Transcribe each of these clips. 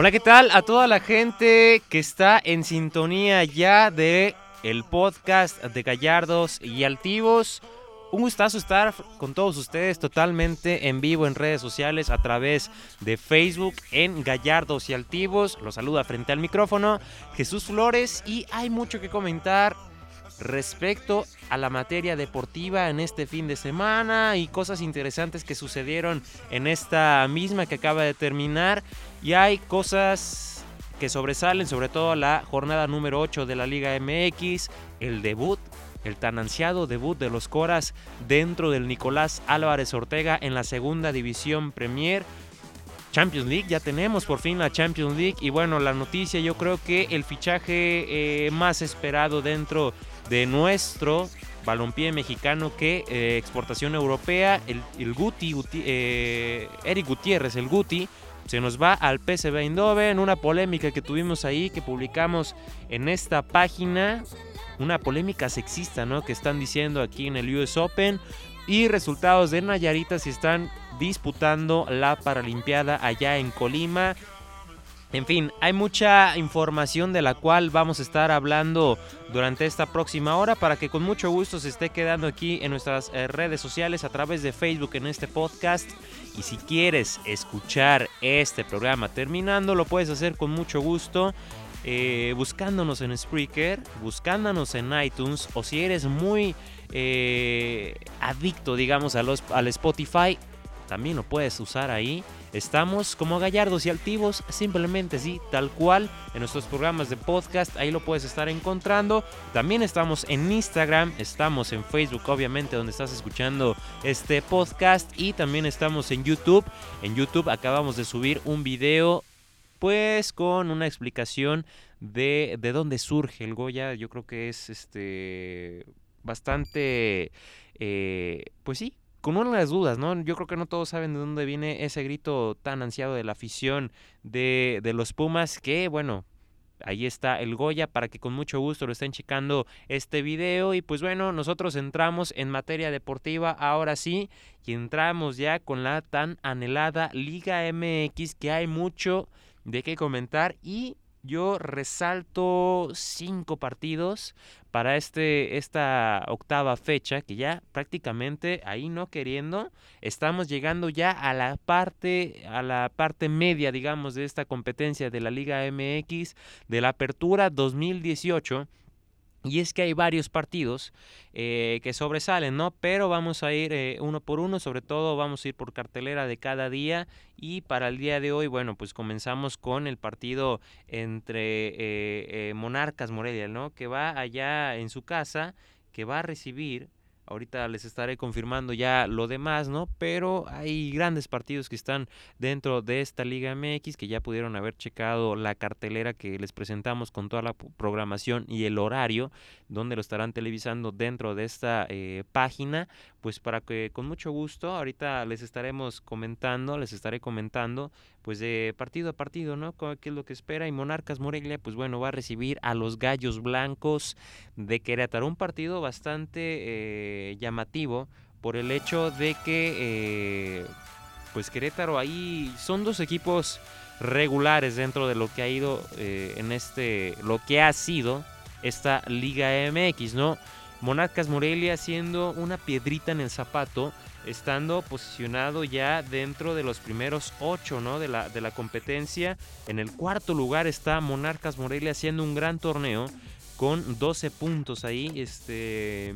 Hola, ¿qué tal? A toda la gente que está en sintonía ya de el podcast de Gallardos y Altivos. Un gustazo estar con todos ustedes totalmente en vivo en redes sociales a través de Facebook en Gallardos y Altivos. Los saluda frente al micrófono Jesús Flores y hay mucho que comentar respecto a la materia deportiva en este fin de semana y cosas interesantes que sucedieron en esta misma que acaba de terminar. Y hay cosas que sobresalen, sobre todo la jornada número 8 de la Liga MX, el debut, el tan ansiado debut de los Coras dentro del Nicolás Álvarez Ortega en la segunda división Premier. Champions League, ya tenemos por fin la Champions League y bueno, la noticia yo creo que el fichaje eh, más esperado dentro de nuestro balompié mexicano que eh, exportación europea, el, Guti, eh, Eric Gutiérrez, el Guti, se nos va al PSV Eindhoven, una polémica que tuvimos ahí, que publicamos en esta página, una polémica sexista, ¿no? Que están diciendo aquí en el US Open y resultados de Nayarita si están disputando la Paralimpiada allá en Colima. En fin, hay mucha información de la cual vamos a estar hablando durante esta próxima hora para que con mucho gusto se esté quedando aquí en nuestras eh, redes sociales a través de Facebook en este podcast. Y si quieres escuchar este programa terminando, lo puedes hacer con mucho gusto. Eh, buscándonos en Spreaker, buscándonos en iTunes o si eres muy eh, adicto digamos a los, al Spotify, también lo puedes usar ahí Estamos como gallardos y altivos, simplemente sí, tal cual, en nuestros programas de podcast, ahí lo puedes estar encontrando. También estamos en Instagram, estamos en Facebook, obviamente, donde estás escuchando este podcast, y también estamos en YouTube. En YouTube acabamos de subir un video, pues con una explicación de, de dónde surge el Goya. Yo creo que es este bastante, eh, pues sí, con una las dudas, ¿no? Yo creo que no todos saben de dónde viene ese grito tan ansiado de la afición de, de los Pumas, que bueno, ahí está el Goya para que con mucho gusto lo estén checando este video y pues bueno, nosotros entramos en materia deportiva ahora sí y entramos ya con la tan anhelada Liga MX que hay mucho de qué comentar y yo resalto cinco partidos para este, esta octava fecha, que ya prácticamente ahí no queriendo, estamos llegando ya a la parte, a la parte media, digamos, de esta competencia de la Liga MX, de la Apertura 2018 y es que hay varios partidos eh, que sobresalen, ¿no? Pero vamos a ir eh, uno por uno, sobre todo vamos a ir por cartelera de cada día. Y para el día de hoy, bueno, pues comenzamos con el partido entre eh, Monarcas Morelia, ¿no? Que va allá en su casa, que va a recibir Ahorita les estaré confirmando ya lo demás, ¿no? Pero hay grandes partidos que están dentro de esta Liga MX que ya pudieron haber checado la cartelera que les presentamos con toda la programación y el horario donde lo estarán televisando dentro de esta eh, página. Pues para que con mucho gusto ahorita les estaremos comentando, les estaré comentando pues de partido a partido, ¿no? ¿Qué es lo que espera? Y Monarcas Morelia, pues bueno, va a recibir a los Gallos Blancos de Querétaro. Un partido bastante eh, llamativo por el hecho de que, eh, pues Querétaro ahí son dos equipos regulares dentro de lo que ha ido eh, en este, lo que ha sido esta Liga MX, ¿no? Monarcas Morelia siendo una piedrita en el zapato estando posicionado ya dentro de los primeros ocho ¿no? de, la, de la competencia. En el cuarto lugar está Monarcas Morelia haciendo un gran torneo con 12 puntos ahí. Este,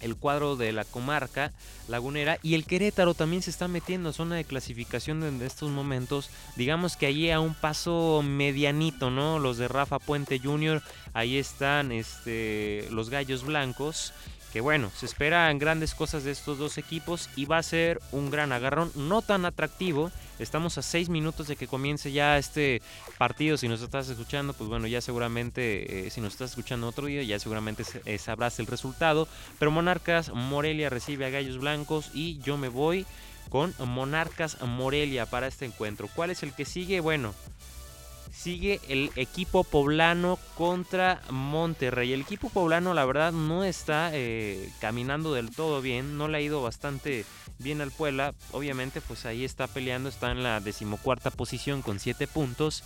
el cuadro de la comarca lagunera y el Querétaro también se está metiendo a zona de clasificación en estos momentos. Digamos que allí a un paso medianito, ¿no? Los de Rafa Puente Jr., ahí están este, los Gallos Blancos que bueno, se esperan grandes cosas de estos dos equipos y va a ser un gran agarrón, no tan atractivo. Estamos a seis minutos de que comience ya este partido. Si nos estás escuchando, pues bueno, ya seguramente, eh, si nos estás escuchando otro día, ya seguramente eh, sabrás el resultado. Pero Monarcas Morelia recibe a Gallos Blancos y yo me voy con Monarcas Morelia para este encuentro. ¿Cuál es el que sigue? Bueno, sigue el equipo poblano contra Monterrey. El equipo poblano la verdad no está eh, caminando del todo bien, no le ha ido bastante bien al Puebla. Obviamente pues ahí está peleando, está en la decimocuarta posición con 7 puntos,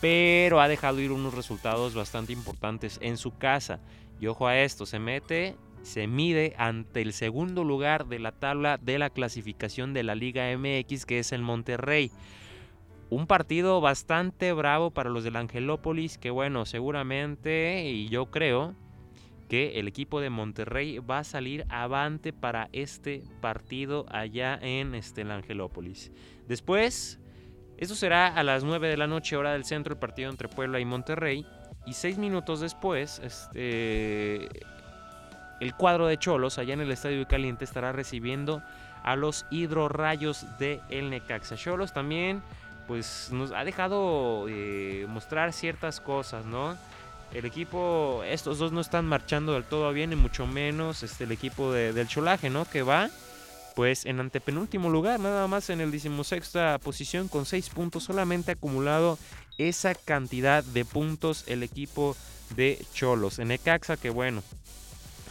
pero ha dejado ir unos resultados bastante importantes en su casa. Y ojo a esto, se mete, se mide ante el segundo lugar de la tabla de la clasificación de la Liga MX que es el Monterrey un partido bastante bravo para los del Angelópolis, que bueno, seguramente y yo creo que el equipo de Monterrey va a salir avante para este partido allá en este, el Angelópolis. Después, esto será a las 9 de la noche hora del centro, el partido entre Puebla y Monterrey. Y seis minutos después, este, el cuadro de Cholos allá en el Estadio Caliente estará recibiendo a los hidrorrayos de El Necaxa. Cholos también pues nos ha dejado eh, mostrar ciertas cosas, ¿no? El equipo, estos dos no están marchando del todo bien, y mucho menos este, el equipo del Cholaje, ¿no? Que va, pues, en antepenúltimo lugar, nada más en el decimosexta posición, con seis puntos, solamente acumulado esa cantidad de puntos el equipo de Cholos. En Ecaxa, que bueno,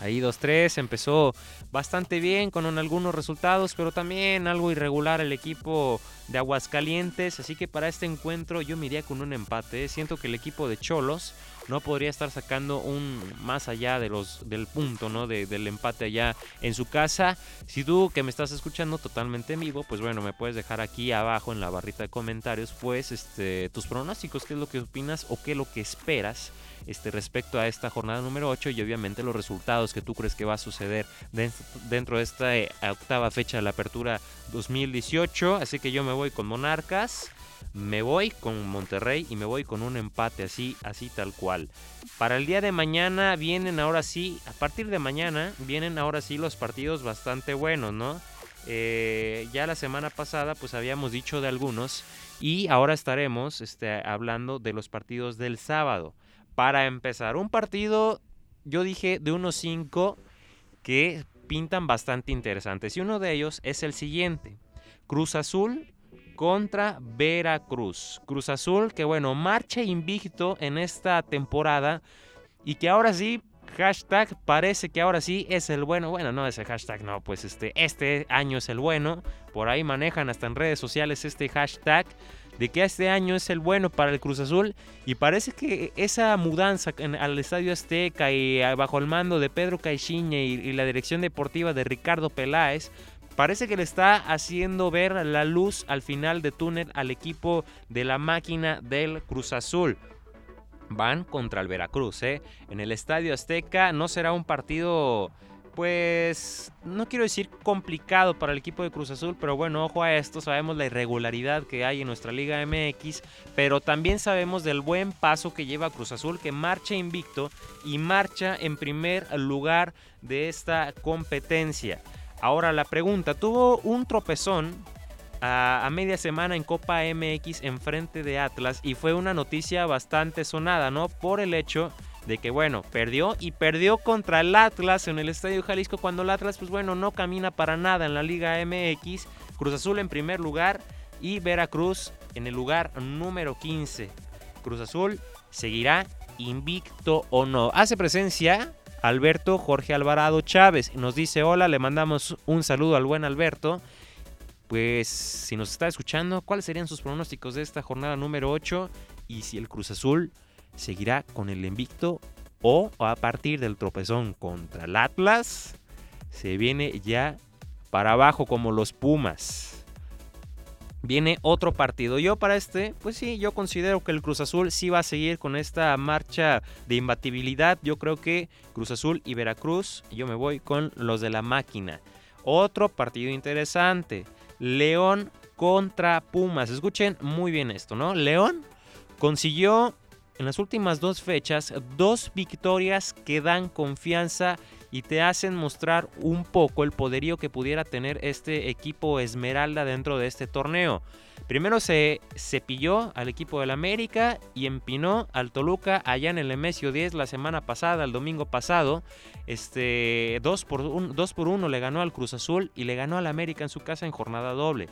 Ahí 2-3 empezó bastante bien con algunos resultados, pero también algo irregular el equipo de Aguascalientes. Así que para este encuentro yo me iría con un empate. Siento que el equipo de Cholos no podría estar sacando un más allá de los del punto, ¿no? del empate allá en su casa. Si tú que me estás escuchando totalmente en vivo, pues bueno, me puedes dejar aquí abajo en la barrita de comentarios, pues este tus pronósticos, qué es lo que opinas o qué es lo que esperas este, respecto a esta jornada número 8 y obviamente los resultados que tú crees que va a suceder dentro de esta eh, octava fecha de la apertura 2018. Así que yo me voy con Monarcas me voy con Monterrey y me voy con un empate así, así tal cual. Para el día de mañana vienen ahora sí, a partir de mañana vienen ahora sí los partidos bastante buenos, ¿no? Eh, ya la semana pasada pues habíamos dicho de algunos y ahora estaremos este, hablando de los partidos del sábado. Para empezar, un partido, yo dije de unos cinco que pintan bastante interesantes y uno de ellos es el siguiente. Cruz Azul contra Veracruz. Cruz Azul que bueno, marcha invicto en esta temporada y que ahora sí, hashtag parece que ahora sí es el bueno. Bueno, no ese hashtag, no, pues este, este año es el bueno. Por ahí manejan hasta en redes sociales este hashtag de que este año es el bueno para el Cruz Azul y parece que esa mudanza al Estadio Azteca y bajo el mando de Pedro Caixinha y la dirección deportiva de Ricardo Peláez Parece que le está haciendo ver la luz al final de túnel al equipo de la máquina del Cruz Azul. Van contra el Veracruz, ¿eh? En el Estadio Azteca no será un partido, pues, no quiero decir complicado para el equipo de Cruz Azul, pero bueno, ojo a esto, sabemos la irregularidad que hay en nuestra Liga MX, pero también sabemos del buen paso que lleva Cruz Azul, que marcha invicto y marcha en primer lugar de esta competencia. Ahora la pregunta, tuvo un tropezón a, media semana en Copa MX en frente de Atlas y fue una noticia bastante sonada, ¿no? Por el hecho de que, bueno, perdió y perdió contra el Atlas en el Estadio Jalisco cuando el Atlas, pues bueno, no camina para nada en la Liga MX. Cruz Azul en primer lugar y Veracruz en el lugar número 15. Cruz Azul seguirá invicto o no. Hace presencia Alberto Jorge Alvarado Chávez. Nos dice hola, le mandamos un saludo al buen Alberto. Pues si nos está escuchando, ¿cuáles serían sus pronósticos de esta jornada número 8? Y si el Cruz Azul seguirá con el invicto o a partir del tropezón contra el Atlas, se viene ya para abajo como los Pumas viene otro partido. Yo para este, pues sí, yo considero que el Cruz Azul sí va a seguir con esta marcha de imbatibilidad. Yo creo que Cruz Azul y Veracruz, yo me voy con los de la máquina. Otro partido interesante. León contra Pumas. Escuchen muy bien esto, ¿no? León consiguió en las últimas dos fechas dos victorias que dan confianza y te hacen mostrar un poco el poderío que pudiera tener este equipo Esmeralda dentro de este torneo. Primero se cepilló al equipo del América y empinó al Toluca allá en el Emesio 10 la semana pasada, el domingo pasado. Este 2 por 1 por uno le ganó al Cruz Azul y le ganó al América en su casa en jornada doble.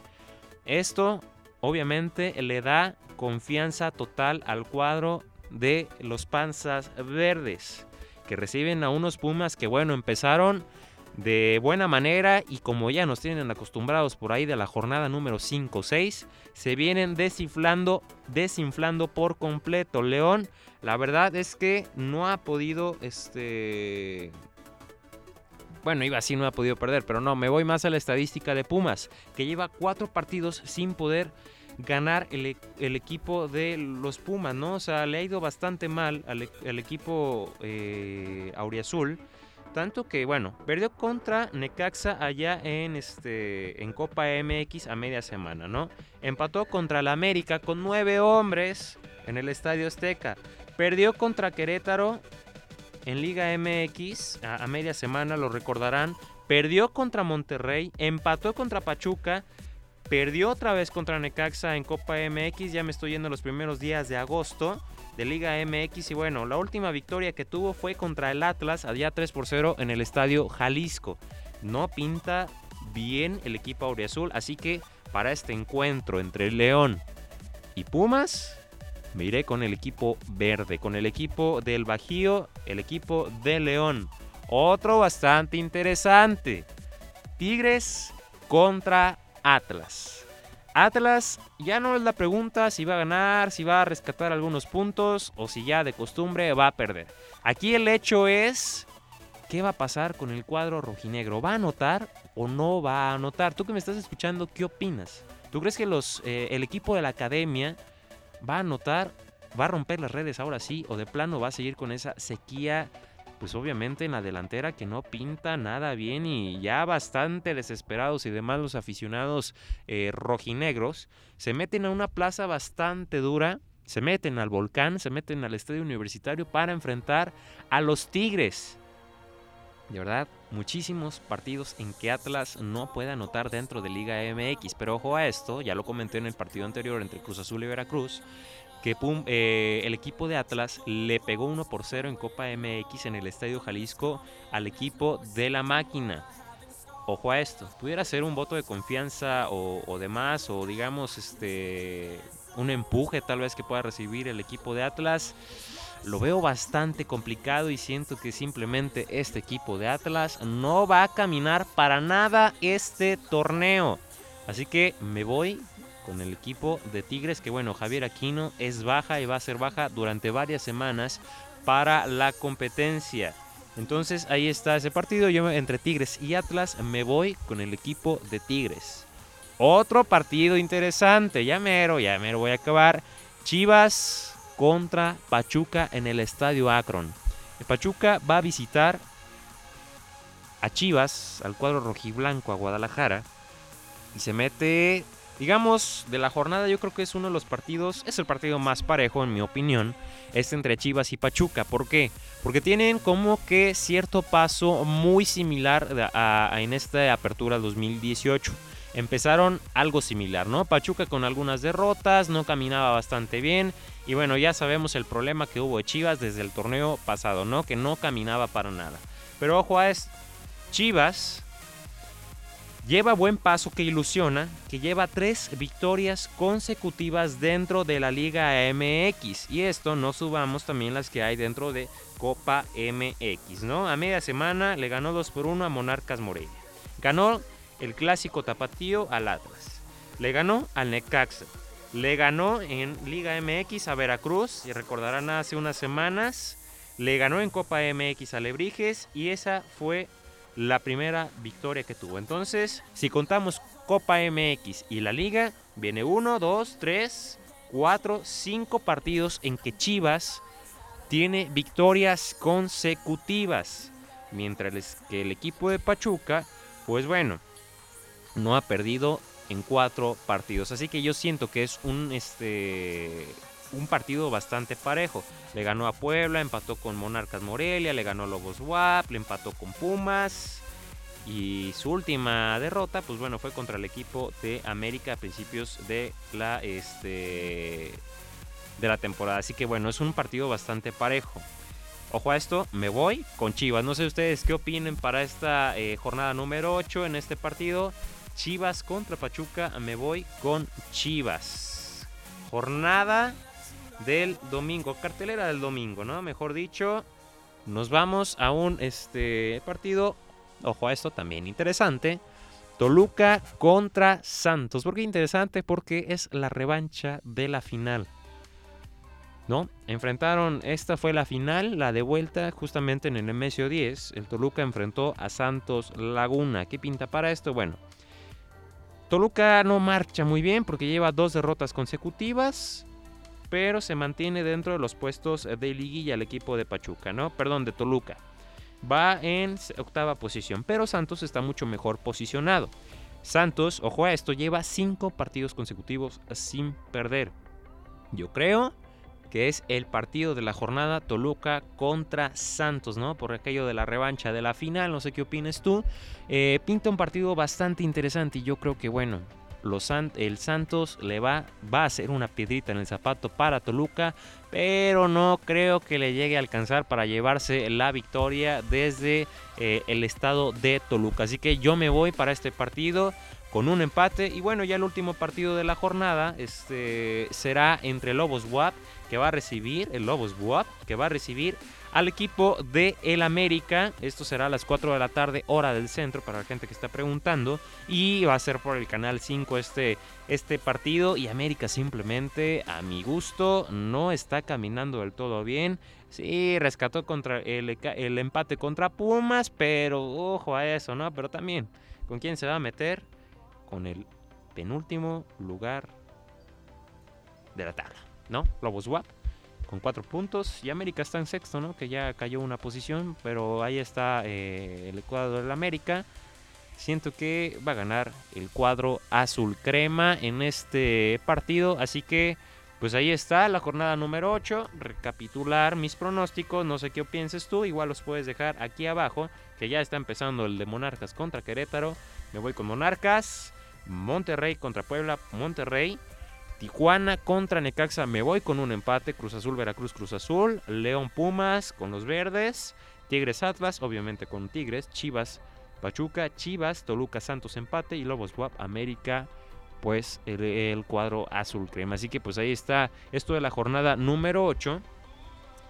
Esto obviamente le da confianza total al cuadro de los Panzas Verdes, que reciben a unos Pumas que, bueno, empezaron de buena manera y como ya nos tienen acostumbrados por ahí de la jornada número 5 o 6, se vienen desinflando, desinflando por completo. León, la verdad es que no ha podido, este... Bueno, iba así, no ha podido perder, pero no, me voy más a la estadística de Pumas, que lleva cuatro partidos sin poder ganar el, equipo de los Pumas, ¿no? O sea, le ha ido bastante mal al, e, equipo eh, Auriazul. Tanto que, bueno, perdió contra Necaxa allá en, este, en Copa MX a media semana, ¿no? Empató contra la América con nueve hombres en el Estadio Azteca. Perdió contra Querétaro en Liga MX a media semana, lo recordarán. Perdió contra Monterrey, empató contra Pachuca Perdió otra vez contra Necaxa en Copa MX, ya me estoy yendo los primeros días de agosto de Liga MX y bueno, la última victoria que tuvo fue contra el Atlas allá 3 por 0 en el estadio Jalisco. No pinta bien el equipo auriazul, así que para este encuentro entre León y Pumas, me iré con el equipo verde, con el equipo del Bajío, el equipo de León. Otro bastante interesante. Tigres contra Atlas. Atlas ya no es la pregunta si va a ganar, si va a rescatar algunos puntos o si ya de costumbre va a perder. Aquí el hecho es qué va a pasar con el cuadro rojinegro. ¿Va a anotar o no va a anotar? Tú que me estás escuchando, ¿qué opinas? ¿Tú crees que eh, el equipo de la academia va a anotar, va a romper las redes ahora sí o de plano va a seguir con esa sequía pues obviamente en la delantera que no pinta nada bien y ya bastante desesperados y demás los aficionados eh, rojinegros se meten a una plaza bastante dura, se meten al volcán, se meten al estadio universitario para enfrentar a los Tigres. De verdad, muchísimos partidos en que Atlas no puede anotar dentro de Liga MX. Pero ojo a esto, ya lo comenté en el partido anterior entre Cruz Azul y Veracruz que eh, el equipo de Atlas le pegó 1 por 0 en Copa MX en el Estadio Jalisco al equipo de la máquina. Ojo a esto, pudiera ser un voto de confianza o, demás, o digamos este un empuje tal vez que pueda recibir el equipo de Atlas. Lo veo bastante complicado y siento que simplemente este equipo de Atlas no va a caminar para nada este torneo. Así que me voy con el equipo de Tigres, que bueno, Javier Aquino es baja y va a ser baja durante varias semanas para la competencia. Entonces ahí está ese partido. Yo entre Tigres y Atlas me voy con el equipo de Tigres. Otro partido interesante. Ya mero, ya mero voy a acabar. Chivas contra Pachuca en el estadio Akron. Pachuca va a visitar a Chivas, al cuadro rojiblanco, a Guadalajara. Y se mete digamos, de la jornada yo creo que es uno de los partidos, es el partido más parejo en mi opinión, es entre Chivas y Pachuca. ¿Por qué? Porque tienen como que cierto paso muy similar en esta apertura 2018. Empezaron algo similar, ¿no? Pachuca con algunas derrotas, no caminaba bastante bien. Y bueno, ya sabemos el problema que hubo de Chivas desde el torneo pasado, ¿no? Que no caminaba para nada. Pero ojo a esto. Chivas Lleva buen paso que ilusiona, que lleva tres victorias consecutivas dentro de la Liga MX. Y esto no subamos también las que hay dentro de Copa MX, ¿no? A media semana le ganó 2 por 1 a Monarcas Morelia. Ganó el clásico tapatío al Atlas. Le ganó al Necaxa. Le ganó en Liga MX a Veracruz. Y recordarán hace unas semanas. Le ganó en Copa MX a Lebrijes. Y esa fue la primera victoria que tuvo. Entonces, si contamos Copa MX y la liga, viene 1, 2, 3, 4, 5 partidos en que tiene victorias consecutivas. Mientras que el equipo de Pachuca, pues bueno, no ha perdido en cuatro partidos. Así que yo siento que es un este un partido bastante parejo. Le ganó a Puebla, empató con Monarcas Morelia, le ganó a Lobos WAP, le empató con Pumas. Y su última derrota, pues bueno, fue contra el equipo de América a principios de la, este, de la temporada. Así que bueno, es un partido bastante parejo. Ojo a esto, me voy con Chivas. No sé ustedes qué opinen para esta eh, jornada número 8 en este partido. Chivas contra Pachuca, me voy con Chivas. Jornada del domingo, cartelera del domingo, ¿no? Mejor dicho, nos vamos a un este partido, ojo a esto también interesante. Toluca contra Santos. ¿Por qué interesante? Porque es la revancha de la final. ¿No? Enfrentaron, esta fue la final, la de vuelta, justamente en el Nemesio 10. El Toluca enfrentó a Santos Laguna. ¿Qué pinta para esto? Bueno, Toluca no marcha muy bien porque lleva dos derrotas consecutivas pero se mantiene dentro de los puestos de liguilla el equipo de Pachuca, ¿no? Perdón, de Toluca. Va en octava posición, pero Santos está mucho mejor posicionado. Santos, ojo a esto, lleva cinco partidos consecutivos sin perder. Yo creo que es el partido de la jornada Toluca contra Santos, ¿no? Por aquello de la revancha de la final, no sé qué opines tú. Eh, pinta un partido bastante interesante y yo creo que, bueno, el Santos le va, va a hacer una piedrita en el zapato para Toluca, pero no creo que le llegue a alcanzar para llevarse la victoria desde eh, el estado de Toluca. Así que yo me voy para este partido con un empate y bueno ya el último partido de la jornada este será entre Lobos WAP que va a recibir el Lobos WAP que va a recibir al equipo de el América. Esto será a las 4 de la tarde, hora del centro, para la gente que está preguntando. Y va a ser por el canal 5 este, este partido. Y América simplemente, a mi gusto, no está caminando del todo bien. Sí, rescató contra el, el empate contra Pumas, pero ojo a eso, ¿no? Pero también, ¿con quién se va a meter? Con el penúltimo lugar de la tabla, ¿no? Lobos WAP con cuatro puntos. Y América está en sexto, ¿no? Que ya cayó una posición, pero ahí está eh, el cuadro del América. Siento que va a ganar el cuadro azul crema en este partido. Así que, pues ahí está la jornada número 8. Recapitular mis pronósticos. No sé qué pienses tú. Igual los puedes dejar aquí abajo. Que ya está empezando el de Monarcas contra Querétaro. Me voy con Monarcas. Monterrey contra Puebla. Monterrey. Tijuana contra Necaxa me voy con un empate. Cruz Azul, Veracruz, Cruz Azul. León Pumas con los verdes. Tigres Atlas, obviamente con Tigres. Chivas, Pachuca, Chivas, Toluca, Santos empate. Y Lobos Guap, América, pues el, cuadro azul crema. Así que pues ahí está esto de la jornada número 8.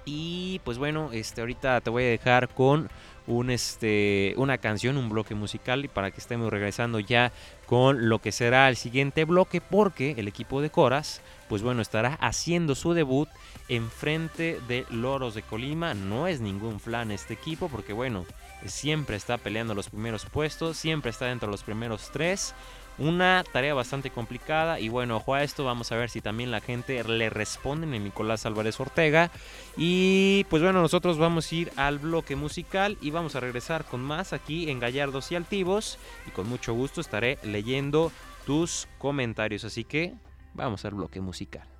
Y pues bueno, este, ahorita te voy a dejar con un, este, una canción, un bloque musical y para que estemos regresando ya con lo que será el siguiente bloque porque el equipo de Coras pues bueno estará haciendo su debut en frente de Loros de Colima. No es ningún flan este equipo porque bueno siempre está peleando los primeros puestos, siempre está dentro de los primeros tres. Una tarea bastante complicada y bueno, ojo a esto, vamos a ver si también la gente le responde a Nicolás Álvarez Ortega. Y pues bueno, nosotros vamos a ir al bloque musical y vamos a regresar con más aquí en Gallardos y Altivos. Y con mucho gusto estaré leyendo tus comentarios, así que vamos al bloque musical.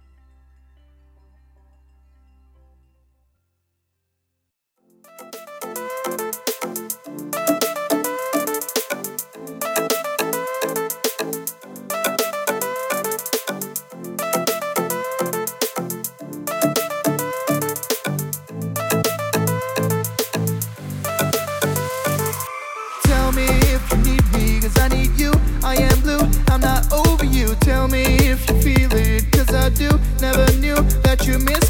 you miss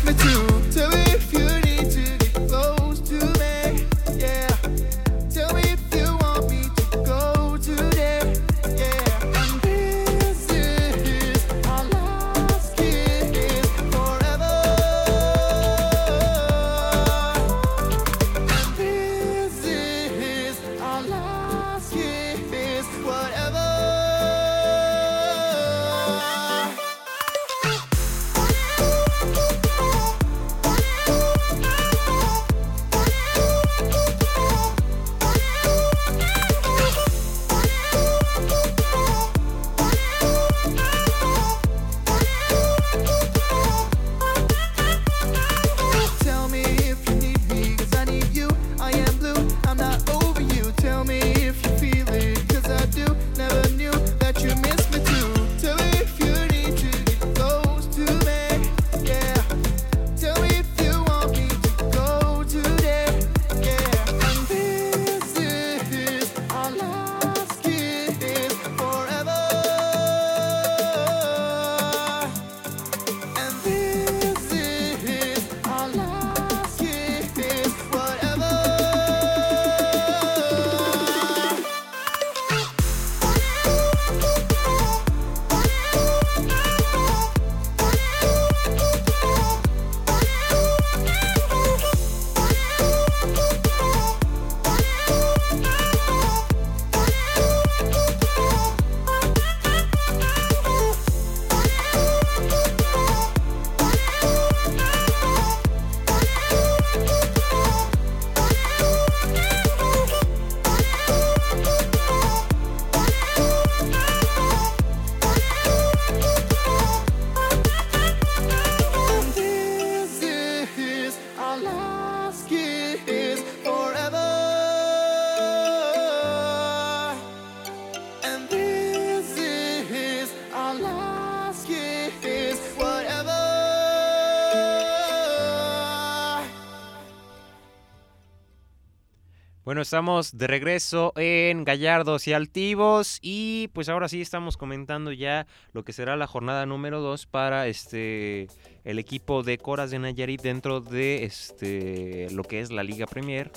estamos de regreso en Gallardos y Altivos y pues ahora sí estamos comentando ya lo que será la jornada número 2 para este el equipo de Coras de Nayarit dentro de este lo que es la Liga Premier.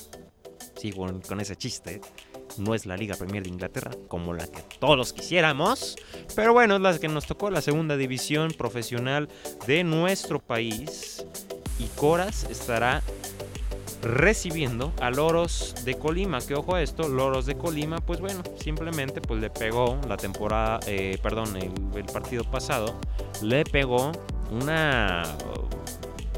Sigo con ese chiste. No es la Liga Premier de Inglaterra, como la que todos quisiéramos. Pero bueno, es la que nos tocó la segunda división profesional de nuestro país. Y Coras estará recibiendo a Loros de Colima. Que ojo a esto, Loros de Colima, pues bueno, simplemente pues le pegó la temporada, eh, perdón, el, partido pasado, le pegó una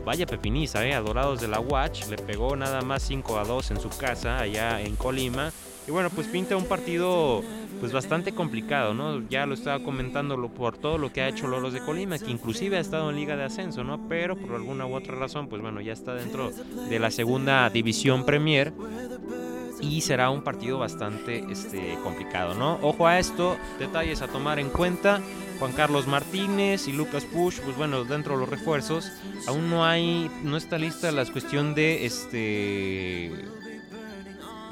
vaya pepiniza, eh, a Dorados de la Watch, le pegó nada más 5 a 2 en su casa allá en Colima. Y bueno, pues pinta un partido pues bastante complicado, ¿no? Ya lo estaba comentando por todo lo que ha hecho Loros de Colima, que inclusive ha estado en Liga de Ascenso, ¿no? Pero por alguna u otra razón, pues bueno, ya está dentro de la segunda división Premier y será un partido bastante este, complicado, ¿no? Ojo a esto, detalles a tomar en cuenta. Juan Carlos Martínez y Lucas Push, pues bueno, dentro de los refuerzos, aún no hay, no está lista la cuestión de este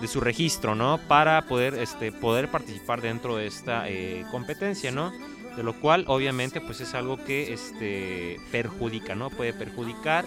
de su registro, ¿no? Para poder, este, poder participar dentro de esta eh, competencia, ¿no? De lo cual, obviamente, pues es algo que este, perjudica, ¿no? Puede perjudicar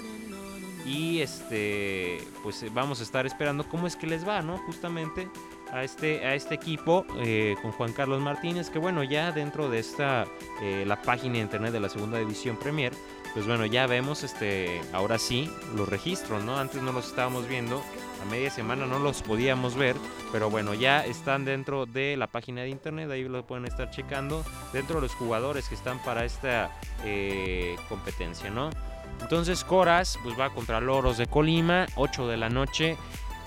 y este, pues vamos a estar esperando cómo es que les va, ¿no? Justamente a este, a este equipo eh, con Juan Carlos Martínez, que bueno, ya dentro de esta, eh, la página de internet de la segunda división Premier, pues bueno, ya vemos este, ahora sí, los registros, ¿no? Antes no los estábamos viendo a media semana no los podíamos ver, pero bueno, ya están dentro de la página de internet, ahí lo pueden estar checando, dentro de los jugadores que están para esta eh, competencia, ¿no? Entonces Coras pues va contra Loros de Colima, 8 de la noche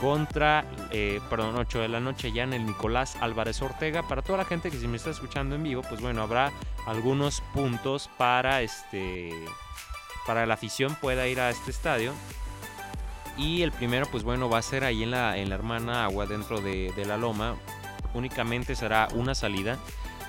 contra, eh, perdón, 8 de la noche ya en el Nicolás Álvarez Ortega. Para toda la gente que si me está escuchando en vivo, pues bueno, habrá algunos puntos para este para la afición pueda ir a este estadio y el primero, pues bueno, va a ser ahí en la, en la hermana agua dentro de, la loma. Únicamente será una salida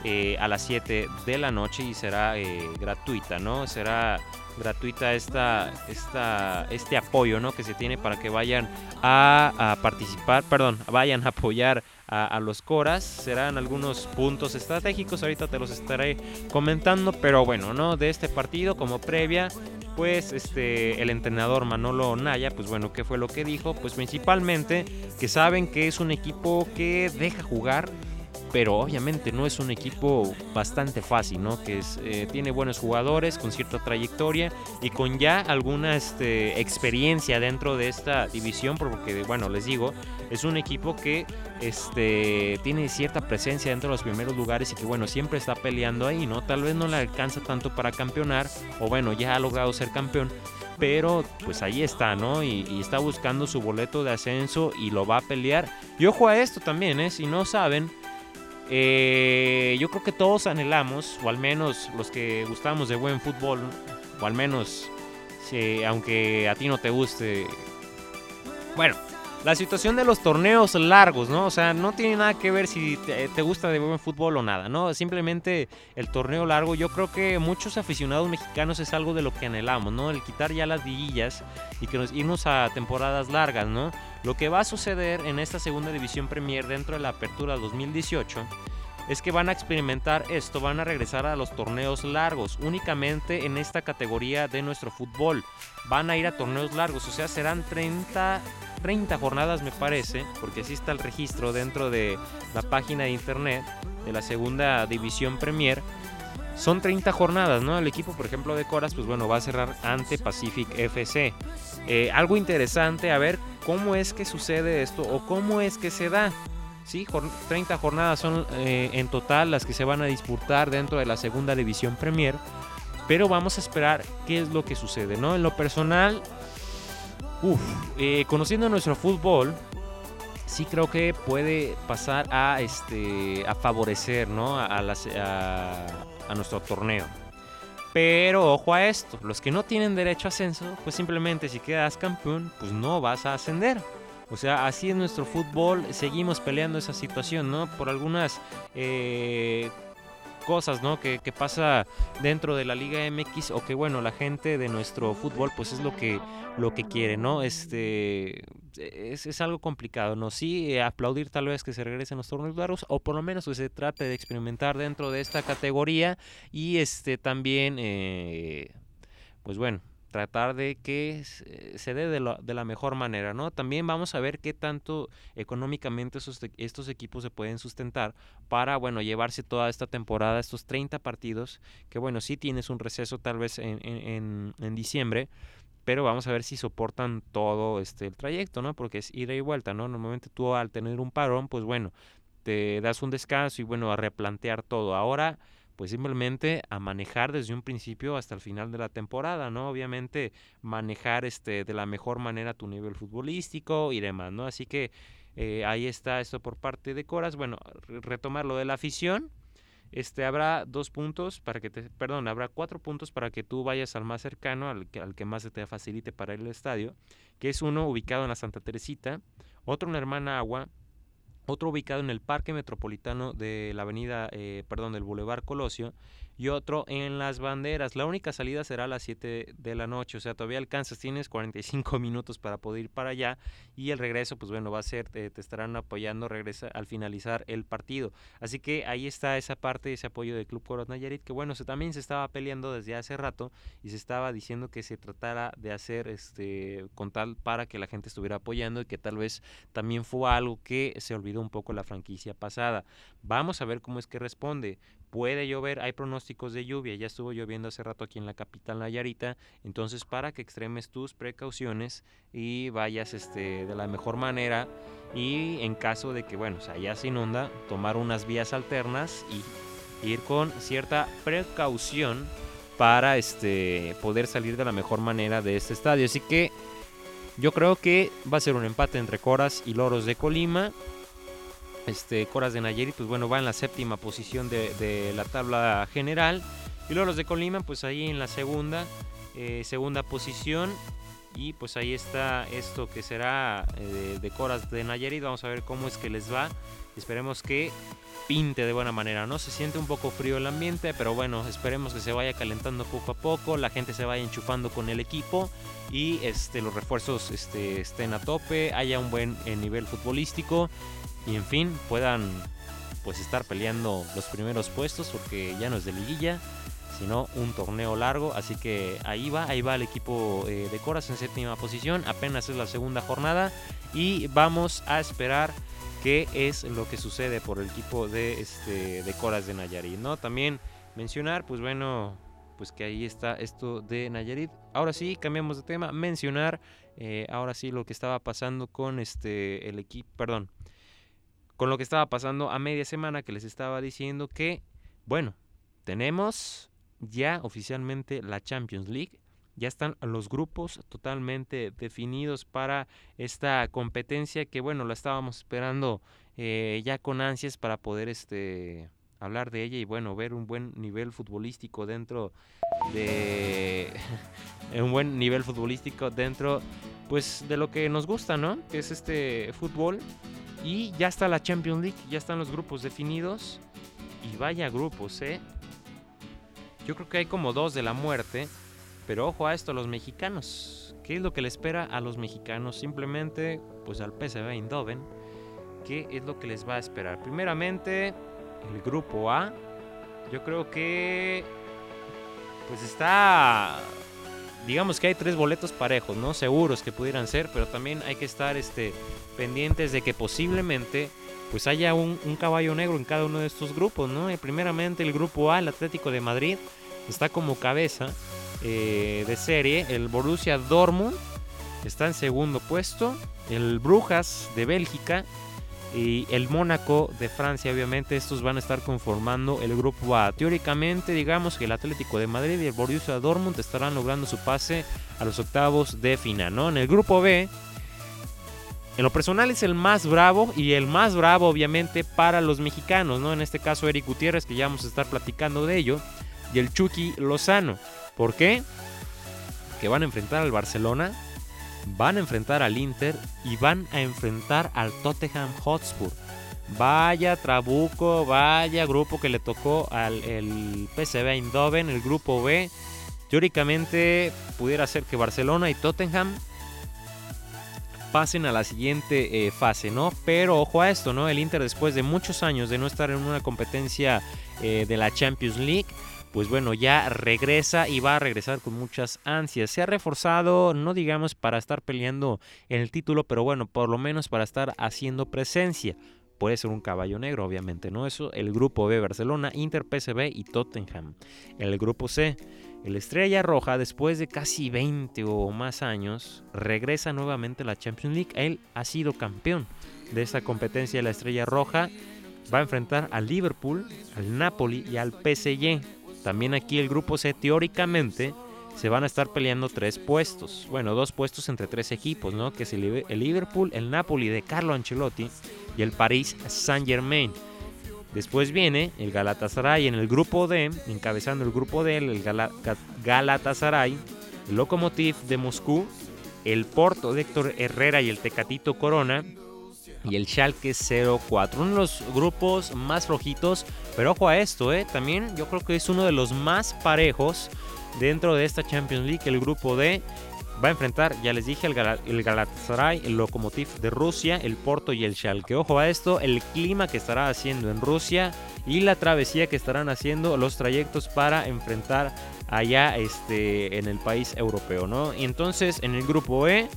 eh, a las 7 de la noche y será eh, gratuita, ¿no? Será gratuita esta, esta, este apoyo, ¿no? Que se tiene para que vayan a, participar, perdón, vayan a apoyar a, los Coras. Serán algunos puntos estratégicos, ahorita te los estaré comentando, pero bueno, ¿no? De este partido como previa pues este el entrenador Manolo Naya, pues bueno, ¿qué fue lo que dijo? Pues principalmente que saben que es un equipo que deja jugar pero obviamente no es un equipo bastante fácil, ¿no? Que eh, tiene buenos jugadores con cierta trayectoria y con ya alguna este, experiencia dentro de esta división, porque bueno, les digo, es un equipo que este, tiene cierta presencia dentro de los primeros lugares y que bueno, siempre está peleando ahí, ¿no? Tal vez no le alcanza tanto para campeonar, o bueno, ya ha logrado ser campeón, pero pues ahí está, ¿no? Y, y, está buscando su boleto de ascenso y lo va a pelear. Y ojo a esto también, ¿eh? Si no saben, eh, yo creo que todos anhelamos, o al menos los que gustamos de buen fútbol, o al menos, aunque a ti no te guste. Bueno, la situación de los torneos largos, ¿no? O sea, no tiene nada que ver si te, gusta de buen fútbol o nada, ¿no? Simplemente el torneo largo, yo creo que muchos aficionados mexicanos es algo de lo que anhelamos, ¿no? El quitar ya las liguillas y que nos irnos a temporadas largas, ¿no? Lo que va a suceder en esta segunda división Premier dentro de la apertura 2018 es que van a experimentar esto, van a regresar a los torneos largos, únicamente en esta categoría de nuestro fútbol. Van a ir a torneos largos, o sea, serán 30, 30 jornadas me parece, porque así está el registro dentro de la página de internet de la segunda división Premier. Son 30 jornadas, ¿no? El equipo, por ejemplo, de Coras, pues bueno, va a cerrar ante Pacific FC. Eh, algo interesante, a ver cómo es que sucede esto o cómo es que se da. Sí, 30 jornadas son eh, en total las que se van a disputar dentro de la segunda división Premier. Pero vamos a esperar qué es lo que sucede, ¿no? En lo personal, eh, conociendo nuestro fútbol, sí creo que puede pasar a, este, a favorecer, ¿no? a nuestro torneo. Pero ojo a esto, los que no tienen derecho a ascenso, pues simplemente si quedas campeón, pues no vas a ascender. O sea, así en nuestro fútbol seguimos peleando esa situación, ¿no? Por algunas eh, cosas, ¿no? Que, pasa dentro de la Liga MX o que, bueno, la gente de nuestro fútbol, pues es lo que, lo que quiere, ¿no? Este, es, es, algo complicado, ¿no? Sí, eh, aplaudir tal vez que se regresen los torneos largos o por lo menos que se trate de experimentar dentro de esta categoría y este también, eh, pues bueno, tratar de que se dé de, de, la mejor manera, ¿no? También vamos a ver qué tanto económicamente estos equipos se pueden sustentar para, bueno, llevarse toda esta temporada, estos 30 partidos, que bueno, sí tienes un receso tal vez en, en, en diciembre, pero vamos a ver si soportan todo este el trayecto, ¿no? Porque es ida y vuelta, ¿no? Normalmente tú al tener un parón, pues bueno, te das un descanso y bueno, a replantear todo. Ahora, pues simplemente a manejar desde un principio hasta el final de la temporada, ¿no? Obviamente manejar este de la mejor manera tu nivel futbolístico y demás, ¿no? Así que eh, ahí está esto por parte de Coras. Bueno, retomar lo de la afición, este, habrá dos puntos para que te, perdón, habrá cuatro puntos para que tú vayas al más cercano, al que, al que más se te facilite para ir al estadio, que es uno ubicado en la Santa Teresita, otro en la Hermana Agua, otro ubicado en el Parque Metropolitano de la Avenida, eh, perdón, del Boulevard Colosio, y otro en Las Banderas. La única salida será a las 7 de la noche, o sea, todavía alcanzas, tienes 45 minutos para poder ir para allá y el regreso, pues bueno, va a ser, te, te estarán apoyando regresa al finalizar el partido. Así que ahí está esa parte, ese apoyo del Club Coros Nayarit, que bueno, se, también se estaba peleando desde hace rato y se estaba diciendo que se tratara de hacer este con tal para que la gente estuviera apoyando y que tal vez también fue algo que se olvidó un poco la franquicia pasada. Vamos a ver cómo es que responde puede llover, hay pronósticos de lluvia, ya estuvo lloviendo hace rato aquí en la capital Nayarita, entonces para que extremes tus precauciones y vayas este, de la mejor manera y en caso de que, bueno, o sea, ya se inunda, tomar unas vías alternas y ir con cierta precaución para este, poder salir de la mejor manera de este estadio. Así que yo creo que va a ser un empate entre Coras y Loros de Colima este, Coras de Nayarit, pues bueno, va en la séptima posición de, la tabla general. Y luego los de Colima, pues ahí en la segunda, eh, segunda posición. Y pues ahí está esto que será eh, de Coras de Nayarit. Vamos a ver cómo es que les va. Esperemos que pinte de buena manera, ¿no? Se siente un poco frío el ambiente, pero bueno, esperemos que se vaya calentando poco a poco, la gente se vaya enchufando con el equipo y este, los refuerzos este, estén a tope, haya un buen eh, nivel futbolístico y en fin puedan pues estar peleando los primeros puestos porque ya no es de liguilla sino un torneo largo así que ahí va ahí va el equipo eh, de Coras en séptima posición apenas es la segunda jornada y vamos a esperar qué es lo que sucede por el equipo de este de Coras de Nayarit no también mencionar pues bueno pues que ahí está esto de Nayarit ahora sí cambiamos de tema mencionar eh, ahora sí lo que estaba pasando con este el equipo perdón con lo que estaba pasando a media semana que les estaba diciendo que, bueno, tenemos ya oficialmente la Champions League. Ya están los grupos totalmente definidos para esta competencia que, bueno, la estábamos esperando eh, ya con ansias para poder este, hablar de ella y, bueno, ver un buen nivel futbolístico dentro de... un buen nivel futbolístico dentro, pues, de lo que nos gusta, ¿no? Que es este fútbol y ya está la Champions League, ya están los grupos definidos. Y vaya grupos, ¿eh? Yo creo que hay como dos de la muerte. Pero ojo a esto, los mexicanos. ¿Qué es lo que le espera a los mexicanos? Simplemente, pues al PSV Eindhoven. ¿Qué es lo que les va a esperar? Primeramente, el grupo A. Yo creo que... Pues está digamos que hay tres boletos parejos, ¿no? Seguros que pudieran ser, pero también hay que estar este, pendientes de que posiblemente pues haya un, caballo negro en cada uno de estos grupos, ¿no? Y primeramente el grupo A, el Atlético de Madrid, está como cabeza eh, de serie. El Borussia Dortmund está en segundo puesto. El Brujas de Bélgica y el Mónaco de Francia, obviamente, estos van a estar conformando el grupo A. Teóricamente, digamos que el Atlético de Madrid y el Borussia Dortmund estarán logrando su pase a los octavos de final, ¿no? En el grupo B, en lo personal es el más bravo y el más bravo, obviamente, para los mexicanos, ¿no? En este caso, Eric Gutiérrez, que ya vamos a estar platicando de ello, y el Chucky Lozano. ¿Por qué? Que van a enfrentar al Barcelona van a enfrentar al Inter y van a enfrentar al Tottenham Hotspur. Vaya trabuco, vaya grupo que le tocó al el PSV Eindhoven, el grupo B. Teóricamente pudiera ser que Barcelona y Tottenham pasen a la siguiente eh, fase, ¿no? Pero ojo a esto, ¿no? El Inter después de muchos años de no estar en una competencia eh, de la Champions League, pues bueno, ya regresa y va a regresar con muchas ansias. Se ha reforzado, no digamos para estar peleando el título, pero bueno, por lo menos para estar haciendo presencia. Puede ser un caballo negro, obviamente, ¿no? Eso, el grupo B, Barcelona, Inter, PSV y Tottenham. El grupo C, el Estrella Roja, después de casi 20 o más años, regresa nuevamente a la Champions League. Él ha sido campeón de esta competencia la Estrella Roja. Va a enfrentar al Liverpool, al Napoli y al PSG. También aquí el grupo C, teóricamente, se van a estar peleando tres puestos. Bueno, dos puestos entre tres equipos, ¿no? Que es el Liverpool, el Napoli de Carlo Ancelotti y el Paris Saint-Germain. Después viene el Galatasaray en el grupo D, encabezando el grupo D, el Galatasaray, el Lokomotiv de Moscú, el Porto de Héctor Herrera y el Tecatito Corona y el Schalke 04. Uno de los grupos más flojitos, pero ojo a esto, ¿eh? también yo creo que es uno de los más parejos dentro de esta Champions League, el grupo D va a enfrentar, ya les dije, el, Galatasaray, el Lokomotiv de Rusia, el Porto y el Schalke. Ojo a esto, el clima que estará haciendo en Rusia y la travesía que estarán haciendo los trayectos para enfrentar allá este, en el país europeo, ¿no? Y entonces en el grupo E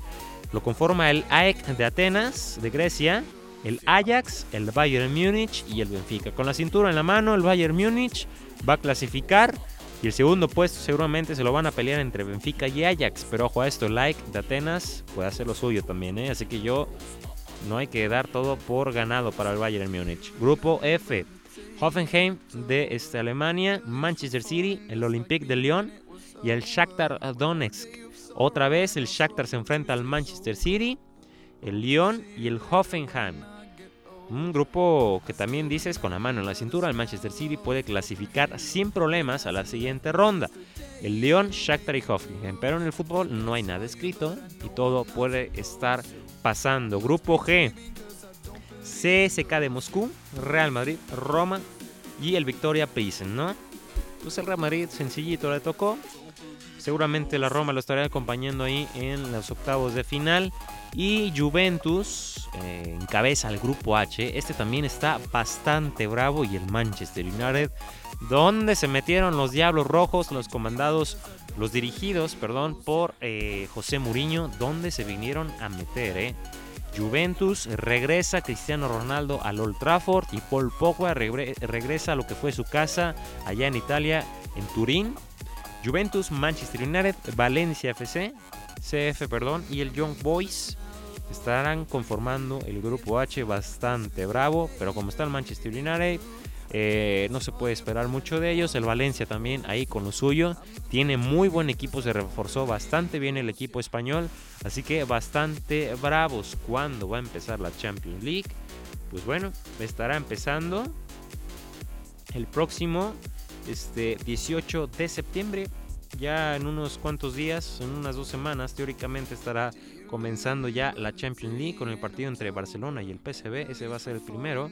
lo conforma el AEK de Atenas, de Grecia, el Ajax, el Bayern Múnich y el Benfica. Con la cintura en la mano, el Bayern Múnich va a clasificar y el segundo puesto seguramente se lo van a pelear entre Benfica y Ajax. Pero ojo a esto, like de Atenas puede hacer lo suyo también. ¿eh? Así que yo no hay que dar todo por ganado para el Bayern Múnich. Grupo F. Hoffenheim de este, Alemania, Manchester City, el Olympique de Lyon y el Shakhtar Donetsk. Otra vez el Shakhtar se enfrenta al Manchester City, el Lyon y el Hoffenheim. Un grupo que también dices con la mano en la cintura, el Manchester City puede clasificar sin problemas a la siguiente ronda. El Lyon, Shakhtar y Hoffenheim. Pero en el fútbol no hay nada escrito y todo puede estar pasando. Grupo G. CSK de Moscú, Real Madrid, Roma y el Victoria Pilsen, ¿no? Pues el Real Madrid sencillito le tocó. Seguramente la Roma lo estará acompañando ahí en los octavos de final. Y Juventus eh, encabeza el grupo H. Este también está bastante bravo. Y el Manchester United, donde se metieron los Diablos Rojos, los comandados, los dirigidos, perdón, por eh, José Mourinho, donde se vinieron a meter, eh. Juventus regresa Cristiano Ronaldo al Old Trafford y Paul Pogba regresa a lo que fue su casa allá en Italia, en Turín. Juventus, Manchester United, Valencia FC, CF, perdón, y el Young Boys estarán conformando el grupo H bastante bravo, pero como está el Manchester United, eh, no se puede esperar mucho de ellos. El Valencia también ahí con lo suyo. Tiene muy buen equipo, se reforzó bastante bien el equipo español. Así que bastante bravos. cuando va a empezar la Champions League? Pues bueno, estará empezando el próximo este, 18 de septiembre. Ya en unos cuantos días, en unas dos semanas, teóricamente estará comenzando ya la Champions League con el partido entre Barcelona y el PSV. Ese va a ser el primero.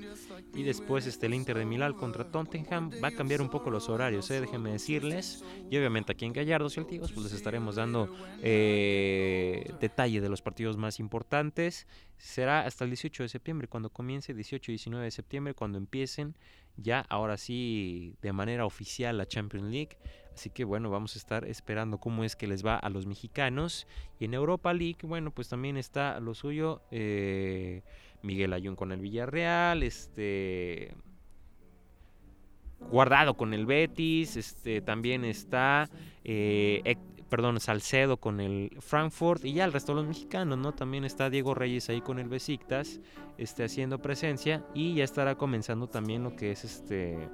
Y después este, el Inter de Milán contra Tottenham. Va a cambiar un poco los horarios, ¿eh? déjenme decirles. Y obviamente aquí en Gallardos y Altigos pues les estaremos dando eh, detalle de los partidos más importantes. Será hasta el 18 de septiembre cuando comience, 18 y 19 de septiembre cuando empiecen ya ahora sí de manera oficial la Champions League. Así que bueno, vamos a estar esperando cómo es que les va a los mexicanos. Y en Europa League, bueno, pues también está lo suyo. Eh, Miguel Ayun con el Villarreal, este guardado con el Betis, este también está eh, perdón, Salcedo con el Frankfurt y ya el resto de los mexicanos, ¿no? También está Diego Reyes ahí con el Besiktas, este haciendo presencia y ya estará comenzando también lo que es este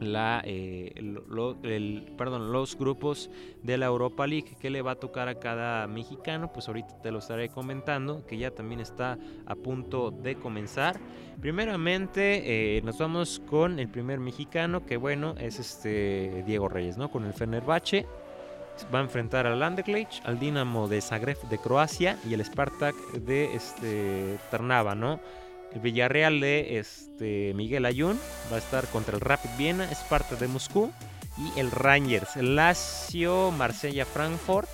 la, eh, el, perdón, los grupos de la Europa League que le va a tocar a cada mexicano. Pues ahorita te lo estaré comentando, que ya también está a punto de comenzar. Primeramente eh, nos vamos con el primer mexicano, que bueno, es este Diego Reyes, ¿no? Con el Fenerbahce. Va a enfrentar al Anderlecht, al Dinamo de Zagreb de Croacia y el Spartak de este, Ternava, ¿no? El Villarreal de este, Miguel Ayun va a estar contra el Rapid Viena, Esparta de Moscú y el Rangers. El Lazio, Marsella, Frankfurt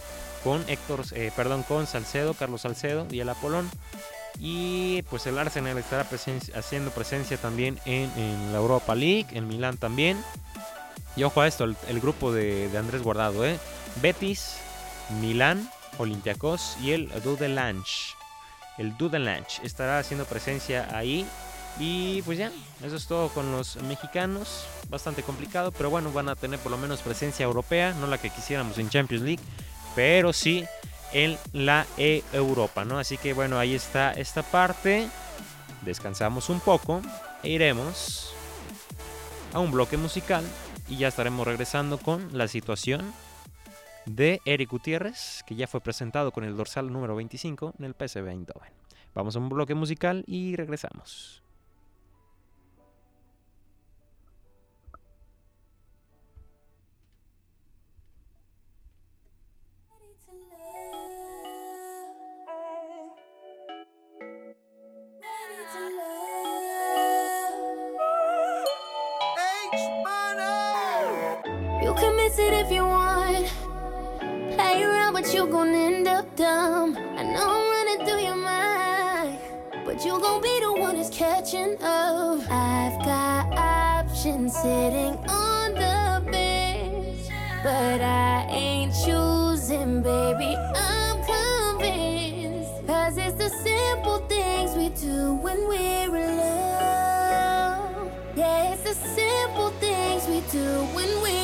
con Héctor, eh, perdón, con Salcedo, Carlos Salcedo y el Apolón. Y pues el Arsenal estará haciendo presencia también en, la Europa League, en Milán también. Y ojo a esto, el, grupo de, Andrés Guardado, ¿eh? Betis, Milán, Olympiacos y el Dudelange. El Dudelange estará haciendo presencia ahí. Y pues ya, eso es todo con los mexicanos. Bastante complicado, pero bueno, van a tener por lo menos presencia europea, no la que quisiéramos en Champions League, pero sí en la e Europa, ¿no? Así que bueno, ahí está esta parte. Descansamos un poco e iremos a un bloque musical y ya estaremos regresando con la situación de Eric Gutiérrez, que ya fue presentado con el dorsal número 25 en el PSV Eindhoven. Vamos a un bloque musical y regresamos. Catching up. I've got options sitting on the bench, but I ain't choosing, baby. I'm convinced. Cause it's the simple things we do when we're in love. Yeah, it's the simple things we do when we're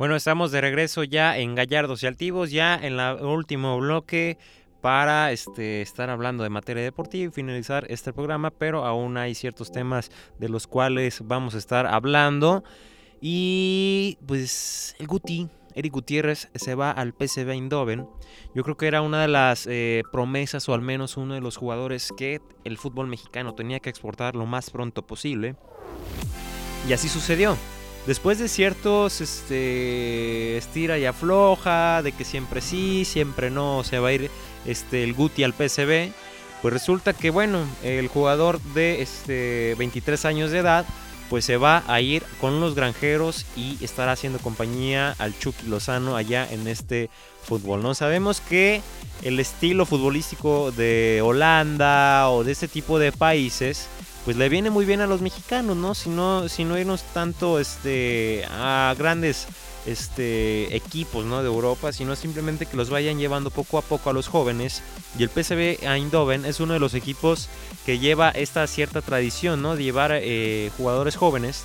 Bueno, estamos de regreso ya en Gallardos y Altivos, ya en el último bloque para este, estar hablando de materia deportiva y finalizar este programa, pero aún hay ciertos temas de los cuales vamos a estar hablando. Y pues el Guti, Eric Gutiérrez se va al PSV Eindhoven. Yo creo que era una de las eh, promesas o al menos uno de los jugadores que el fútbol mexicano tenía que exportar lo más pronto posible. Y así sucedió. Después de ciertos este, estira y afloja, de que siempre sí, siempre no, se va a ir este, el Guti al PSV, pues resulta que bueno, el jugador de este, 23 años de edad pues se va a ir con los granjeros y estará haciendo compañía al Chucky Lozano allá en este fútbol. No sabemos que el estilo futbolístico de Holanda o de este tipo de países pues le viene muy bien a los mexicanos, ¿no? Si no, si no irnos tanto este, a grandes este, equipos ¿no? de Europa, sino simplemente que los vayan llevando poco a poco a los jóvenes. Y el PSV Eindhoven es uno de los equipos que lleva esta cierta tradición ¿no? de llevar eh, jugadores jóvenes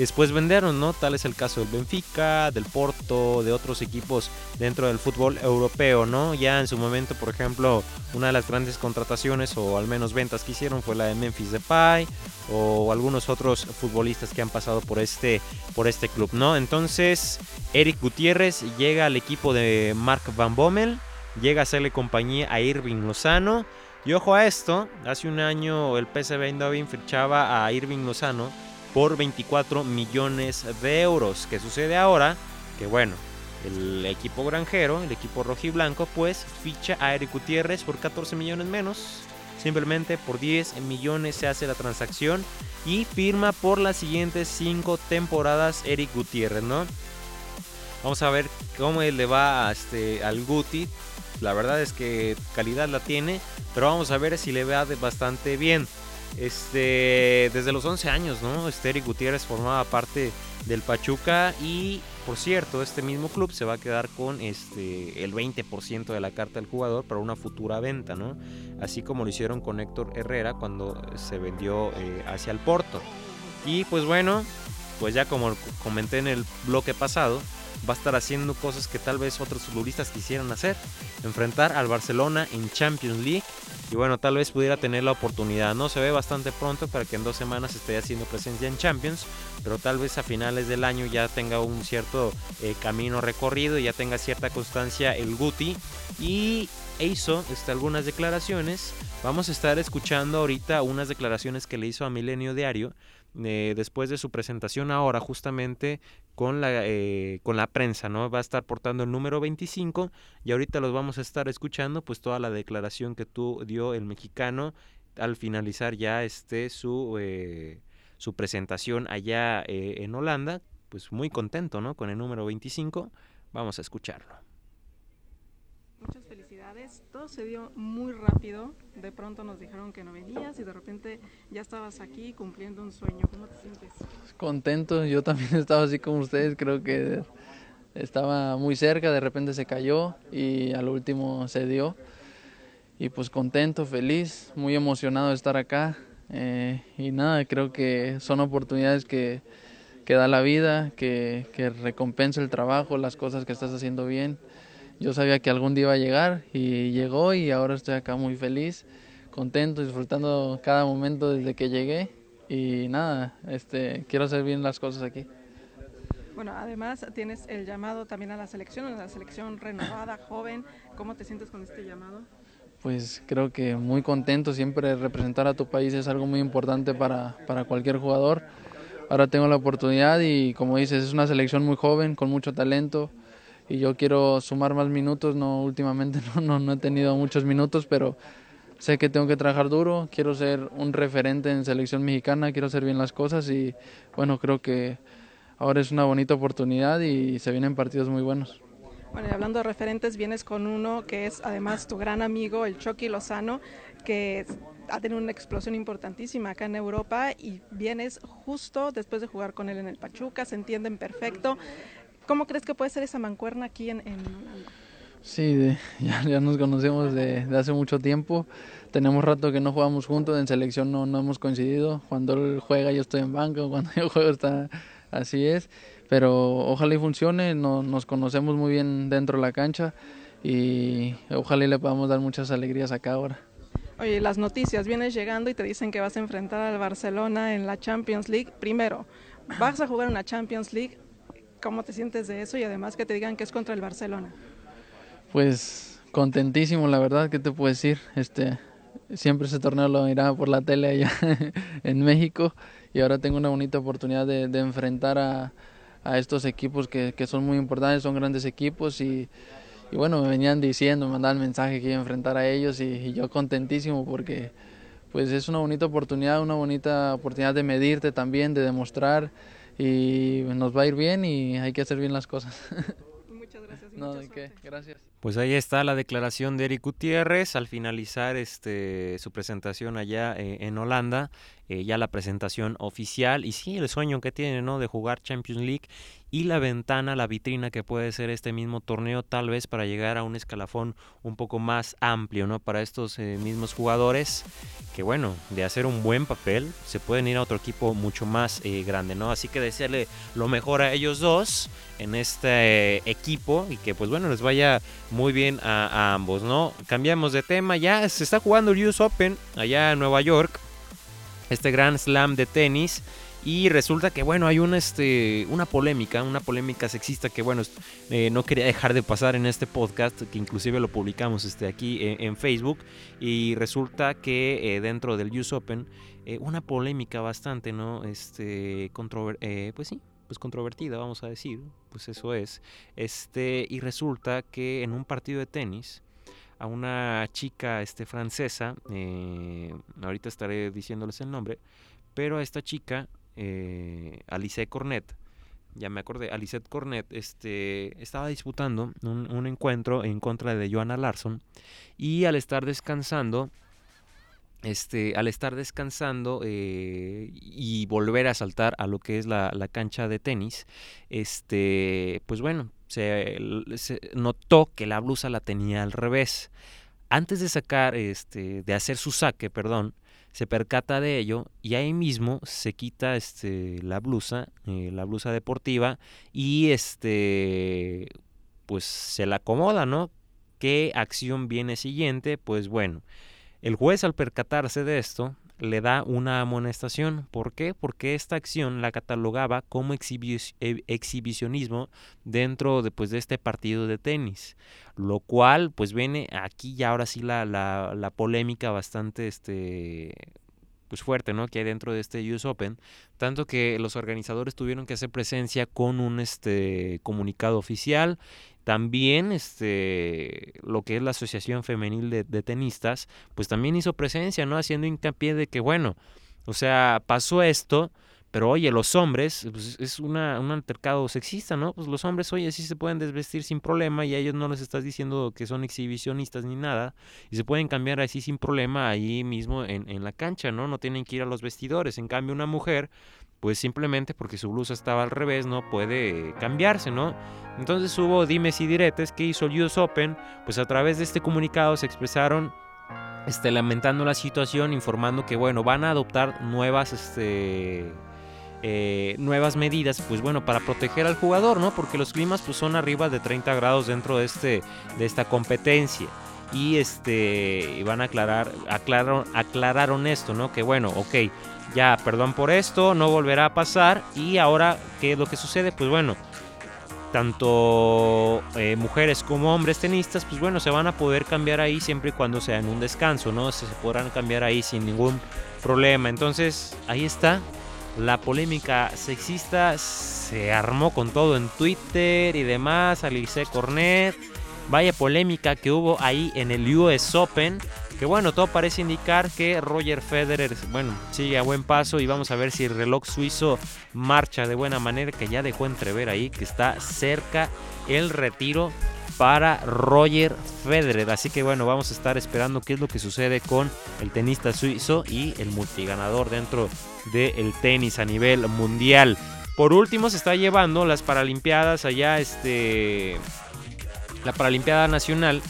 después vendieron, ¿no? Tal es el caso del Benfica, del Porto, de otros equipos dentro del fútbol europeo, ¿no? Ya en su momento, por ejemplo, una de las grandes contrataciones o al menos ventas que hicieron fue la de Memphis Depay o algunos otros futbolistas que han pasado por este por este club, ¿no? Entonces, Eric Gutiérrez llega al equipo de Mark Van Bommel, llega a hacerle compañía a Irving Lozano. Y ojo a esto, hace un año el PSV Eindhoven fichaba a Irving Lozano por 24 millones de euros. ¿Qué sucede ahora? Que bueno, el equipo granjero, el equipo rojiblanco, pues ficha a Eric Gutiérrez por 14 millones menos. Simplemente por 10 millones se hace la transacción y firma por las siguientes 5 temporadas Eric Gutiérrez, ¿no? Vamos a ver cómo le va este, al Guti. La verdad es que calidad la tiene, pero vamos a ver si le va bastante bien. Este, desde los 11 años, ¿no? Esteri Gutiérrez formaba parte del Pachuca y, por cierto, este mismo club se va a quedar con este, el 20% de la carta del jugador para una futura venta, ¿no? Así como lo hicieron con Héctor Herrera cuando se vendió eh, hacia el Porto. Y pues bueno, pues ya como comenté en el bloque pasado, va a estar haciendo cosas que tal vez otros futbolistas quisieran hacer. Enfrentar al Barcelona en Champions League. Y bueno, tal vez pudiera tener la oportunidad. No se ve bastante pronto para que en dos semanas esté haciendo presencia en Champions. Pero tal vez a finales del año ya tenga un cierto eh, camino recorrido ya tenga cierta constancia el Guti. Y hizo este, algunas declaraciones. Vamos a estar escuchando ahorita unas declaraciones que le hizo a Milenio Diario eh, después de su presentación ahora justamente con la, eh, con la prensa, ¿no? Va a estar portando el número 25 y ahorita los vamos a estar escuchando pues toda la declaración que tú dio el mexicano al finalizar ya este su, eh, su presentación allá en Holanda, pues muy contento, ¿no? Con el número 25, vamos a escucharlo. Todo se dio muy rápido. De pronto nos dijeron que no venías y de repente ya estabas aquí cumpliendo un sueño. ¿Cómo te sientes? Contento. Yo también estaba así como ustedes. Creo que estaba muy cerca. De repente se cayó y al último se dio. Y pues contento, feliz, muy emocionado de estar acá. Eh, y nada, creo que son oportunidades que, que da la vida, que, que recompensa el trabajo, las cosas que estás haciendo bien yo sabía que algún día iba a llegar y llegó y ahora estoy acá muy feliz, contento, disfrutando cada momento desde que llegué y nada, este, quiero hacer bien las cosas aquí. Bueno, además tienes el llamado también a la selección, a la selección renovada, joven. ¿Cómo te sientes con este llamado? Pues creo que muy contento, siempre representar a tu país es algo muy importante para, para cualquier jugador. Ahora tengo la oportunidad y como dices, es una selección muy joven, con mucho talento y yo quiero sumar más minutos, no últimamente no, no, he tenido muchos minutos, pero sé que tengo que trabajar duro, quiero ser un referente en selección mexicana, quiero hacer bien las cosas y bueno, creo que ahora es una bonita oportunidad y se vienen partidos muy buenos. Bueno, y hablando de referentes, vienes con uno que es además tu gran amigo, el Chucky Lozano, que ha tenido una explosión importantísima acá en Europa y vienes justo después de jugar con él en el Pachuca, se entienden perfecto. ¿Cómo crees que puede ser esa mancuerna aquí en, en Holanda? Sí, ya, ya, nos conocemos de, hace mucho tiempo. Tenemos rato que no jugamos juntos, en selección no, no hemos coincidido. Cuando él juega yo estoy en banco, cuando yo juego está así es. Pero ojalá y funcione, no, nos conocemos muy bien dentro de la cancha y ojalá y le podamos dar muchas alegrías acá ahora. Oye, las noticias, vienes llegando y te dicen que vas a enfrentar al Barcelona en la Champions League. Primero, vas a jugar una Champions League ¿Cómo te sientes de eso? Y además que te digan que es contra el Barcelona. Pues contentísimo, la verdad, ¿qué te puedo decir? Este, siempre ese torneo lo miraba por la tele allá en México y ahora tengo una bonita oportunidad de, enfrentar a, estos equipos que, son muy importantes, son grandes equipos y, bueno, me venían diciendo, me mandaban mensaje que iba a enfrentar a ellos y, yo contentísimo porque pues es una bonita oportunidad, una bonita oportunidad de medirte también, de demostrar y nos va a ir bien y hay que hacer bien las cosas. Muchas gracias. no, de qué, gracias. Pues ahí está la declaración de Eric Gutiérrez al finalizar este su presentación allá eh, en Holanda, eh, ya la presentación oficial y sí el sueño que tiene, ¿no? De jugar Champions League y la ventana, la vitrina que puede ser este mismo torneo, tal vez para llegar a un escalafón un poco más amplio, ¿no? Para estos eh, mismos jugadores, que bueno, de hacer un buen papel, se pueden ir a otro equipo mucho más eh, grande, ¿no? Así que desearle lo mejor a ellos dos en este equipo y que pues bueno, les vaya muy bien a, a ambos, ¿no? Cambiamos de tema, ya se está jugando el US Open allá en Nueva York, este Grand Slam de tenis y resulta que, bueno, hay una, este, una polémica, una polémica sexista que, bueno, eh, no quería dejar de pasar en este podcast, que inclusive lo publicamos este, aquí en, Facebook. Y resulta que eh, dentro del US Open, eh, una polémica bastante, ¿no? Este, pues sí, pues controvertida, vamos a decir, pues eso es. Este, y resulta que en un partido de tenis, a una chica este, francesa, ahorita estaré diciéndoles el nombre, pero a esta chica eh, Alice Cornet, ya me acordé, Alice Cornet este, estaba disputando un, encuentro en contra de Joanna Larson y al estar descansando, este, al estar descansando eh, y volver a saltar a lo que es la, cancha de tenis, este, pues bueno, se, notó que la blusa la tenía al revés. Antes de sacar, este, de hacer su saque, perdón, se percata de ello y ahí mismo se quita este, la blusa, eh, la blusa deportiva y este, pues se la acomoda, ¿no? ¿Qué acción viene siguiente? Pues bueno, el juez al percatarse de esto le da una amonestación. ¿Por qué? Porque esta acción la catalogaba como e, exhibicionismo dentro de, pues, de este partido de tenis. Lo cual, pues viene aquí ya ahora sí la, la, la polémica bastante este, pues fuerte, ¿no? Que hay dentro de este US Open, tanto que los organizadores tuvieron que hacer presencia con un este comunicado oficial, también este lo que es la Asociación Femenil de, Tenistas, pues también hizo presencia, ¿no? Haciendo hincapié de que bueno, o sea, pasó esto, pero oye, los hombres, pues es una, un altercado sexista, ¿no? Pues los hombres, oye, sí se pueden desvestir sin problema y a ellos no les estás diciendo que son exhibicionistas ni nada. Y se pueden cambiar así sin problema ahí mismo en, en la cancha, ¿no? No tienen que ir a los vestidores. En cambio, una mujer, pues simplemente porque su blusa estaba al revés, no puede cambiarse, ¿no? Entonces hubo dimes y diretes que hizo el US Open, pues a través de este comunicado se expresaron este, lamentando la situación, informando que bueno, van a adoptar nuevas este, eh, nuevas medidas, pues bueno, para proteger al jugador, ¿no? Porque los climas pues son arriba de 30 grados dentro de, este, de esta competencia. Y este, van a aclarar, aclararon, aclararon esto, ¿no? Que bueno, ok, ya, perdón por esto, no volverá a pasar. Y ahora, ¿qué es lo que sucede? Pues bueno, tanto eh, mujeres como hombres tenistas, pues bueno, se van a poder cambiar ahí siempre y cuando sea en un descanso, ¿no? Se podrán cambiar ahí sin ningún problema. Entonces, ahí está, la polémica sexista se armó con todo en Twitter y demás. Alice Cornet. Vaya polémica que hubo ahí en el US Open. Que bueno, todo parece indicar que Roger Federer, bueno, sigue a buen paso y vamos a ver si el reloj suizo marcha de buena manera, que ya dejó entrever ahí que está cerca el retiro para Roger Federer. Así que bueno, vamos a estar esperando qué es lo que sucede con el tenista suizo y el multiganador dentro del tenis a nivel mundial. Por último, se está llevando las Paralimpiadas allá, este, la Paralimpiada Nacional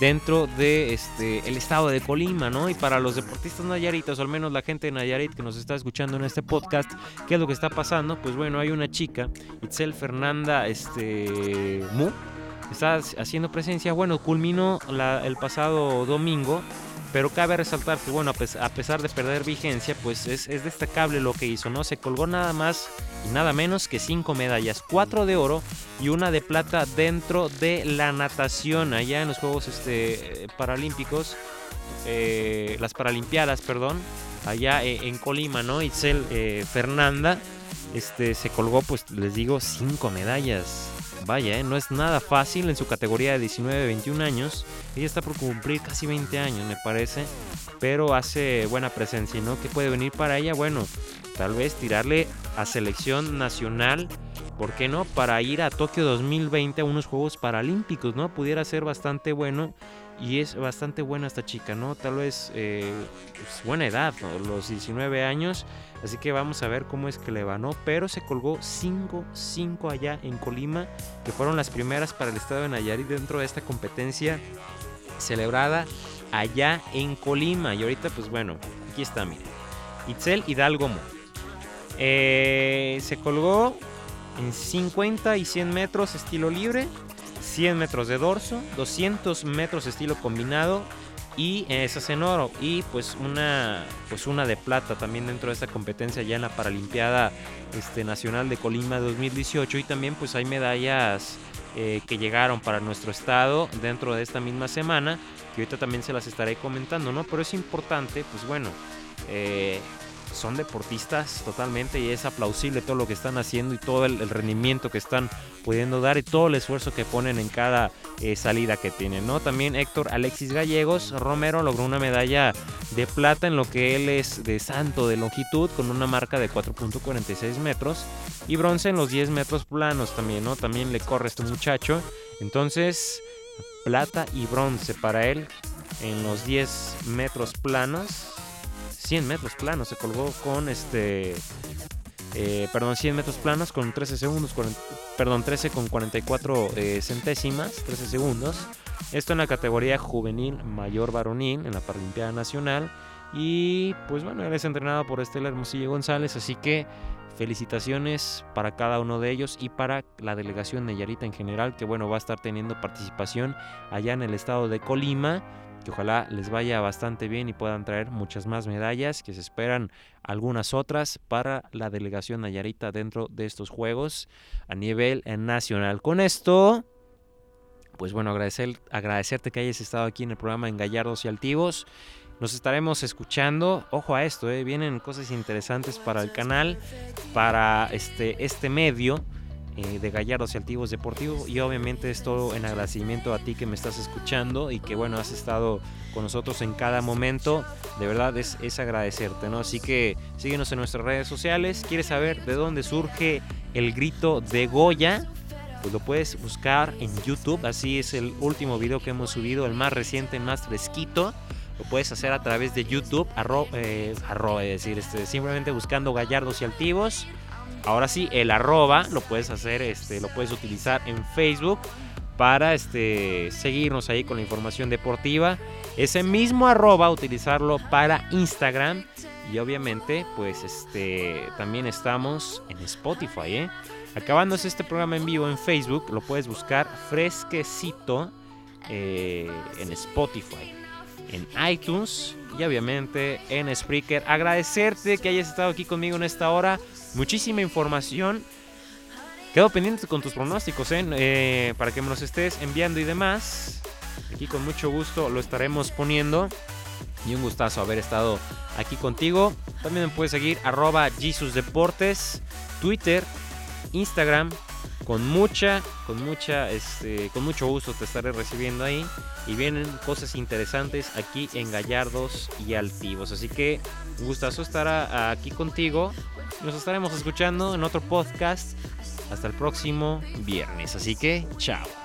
dentro de este el estado de Colima, ¿no? Y para los deportistas nayaritas, o al menos la gente de Nayarit que nos está escuchando en este podcast, ¿qué es lo que está pasando? Pues bueno, hay una chica, Itzel Fernanda este Mu, está haciendo presencia. Bueno, culminó el pasado domingo Pero cabe resaltar que, bueno, a pesar de perder vigencia, pues es, destacable lo que hizo, ¿no? Se colgó nada más y nada menos que cinco medallas, cuatro de oro y una de plata dentro de la natación, allá en los Juegos este, Paralímpicos, eh, las Paralimpiadas, perdón, allá eh, en Colima, ¿no? Itzel eh, Fernanda, este, se colgó, pues les digo, cinco medallas vaya, ¿eh? no es nada fácil en su categoría de 19-21 años. Ella está por cumplir casi 20 años, me parece, pero hace buena presencia, ¿no? ¿Qué puede venir para ella? Bueno, tal vez tirarle a selección nacional, ¿por qué no? Para ir a Tokio 2020 a unos Juegos Paralímpicos, ¿no? Pudiera ser bastante bueno y es bastante buena esta chica, ¿no? Tal vez eh, pues, buena edad, los 19 años. Así que vamos a ver cómo es que le va, ¿no? Pero se colgó 5-5 allá en Colima, que fueron las primeras para el estado de Nayarit dentro de esta competencia celebrada allá en Colima. Y ahorita, pues bueno, aquí está, miren. Itzel Hidalgo eh, se colgó en 50 y 100 metros estilo libre 100 metros de dorso, 200 metros estilo combinado y esas en oro. Y pues una pues una de plata también dentro de esta competencia ya en la Paralimpiada este, Nacional de Colima 2018 y también pues hay medallas eh, que llegaron para nuestro estado dentro de esta misma semana que ahorita también se las estaré comentando no pero es importante pues bueno eh, son deportistas totalmente y es aplausible todo lo que están haciendo y todo el, rendimiento que están pudiendo dar y todo el esfuerzo que ponen en cada eh, salida que tienen, ¿no? También Héctor Alexis Gallegos Romero logró una medalla de plata en lo que él es de santo de longitud con una marca de 4.46 metros y bronce en los 10 metros planos también, ¿no? También le corre este muchacho. Entonces, plata y bronce para él en los 10 metros planos 100 metros planos. Se colgó con este. Eh, perdón, 100 metros planos con 13 segundos. perdón, 13 con 44 eh, centésimas. 13 segundos. Esto en la categoría juvenil mayor varonil en la Paralimpiada Nacional. Y pues bueno, él es entrenado por Estela Hermosillo González. Así que felicitaciones para cada uno de ellos y para la delegación de Yarita en general. Que bueno, va a estar teniendo participación allá en el estado de Colima que ojalá les vaya bastante bien y puedan traer muchas más medallas, que se esperan algunas otras para la delegación Nayarita dentro de estos Juegos a nivel nacional. Con esto, pues bueno, agradecer, agradecerte que hayas estado aquí en el programa en Gallardos y Altivos. Nos estaremos escuchando. Ojo a esto, eh, vienen cosas interesantes para el canal, para este, este medio. Eh, de Gallardos y Altivos Deportivo y obviamente es todo en agradecimiento a ti que me estás escuchando y que bueno has estado con nosotros en cada momento. De verdad es, es agradecerte no así que síguenos en nuestras redes sociales. Quieres saber de dónde surge el grito de Goya pues lo puedes buscar en YouTube. Así es el último video que hemos subido el más reciente el más fresquito. Lo puedes hacer a través de YouTube arro, eh, es decir este, simplemente buscando Gallardos y Altivos Ahora sí, el arroba lo puedes hacer, este, lo puedes utilizar en Facebook para este, seguirnos ahí con la información deportiva. Ese mismo arroba utilizarlo para Instagram y obviamente pues este también estamos en Spotify. ¿eh? Acabándose este programa en vivo en Facebook, lo puedes buscar fresquecito eh, en Spotify, en iTunes y obviamente en Spreaker. Agradecerte que hayas estado aquí conmigo en esta hora muchísima información. Quedo pendiente con tus pronósticos, ¿eh? ¿eh? para que me los estés enviando y demás. Aquí con mucho gusto lo estaremos poniendo. Y un gustazo haber estado aquí contigo. También me puedes seguir arroba Jesus Deportes, Twitter, Instagram. Con mucha, con mucha, este, con mucho gusto te estaré recibiendo ahí. Y vienen cosas interesantes aquí en Gallardos y Altivos. Así que gustazo estar aquí contigo nos estaremos escuchando en otro podcast hasta el próximo viernes. Así que, chao.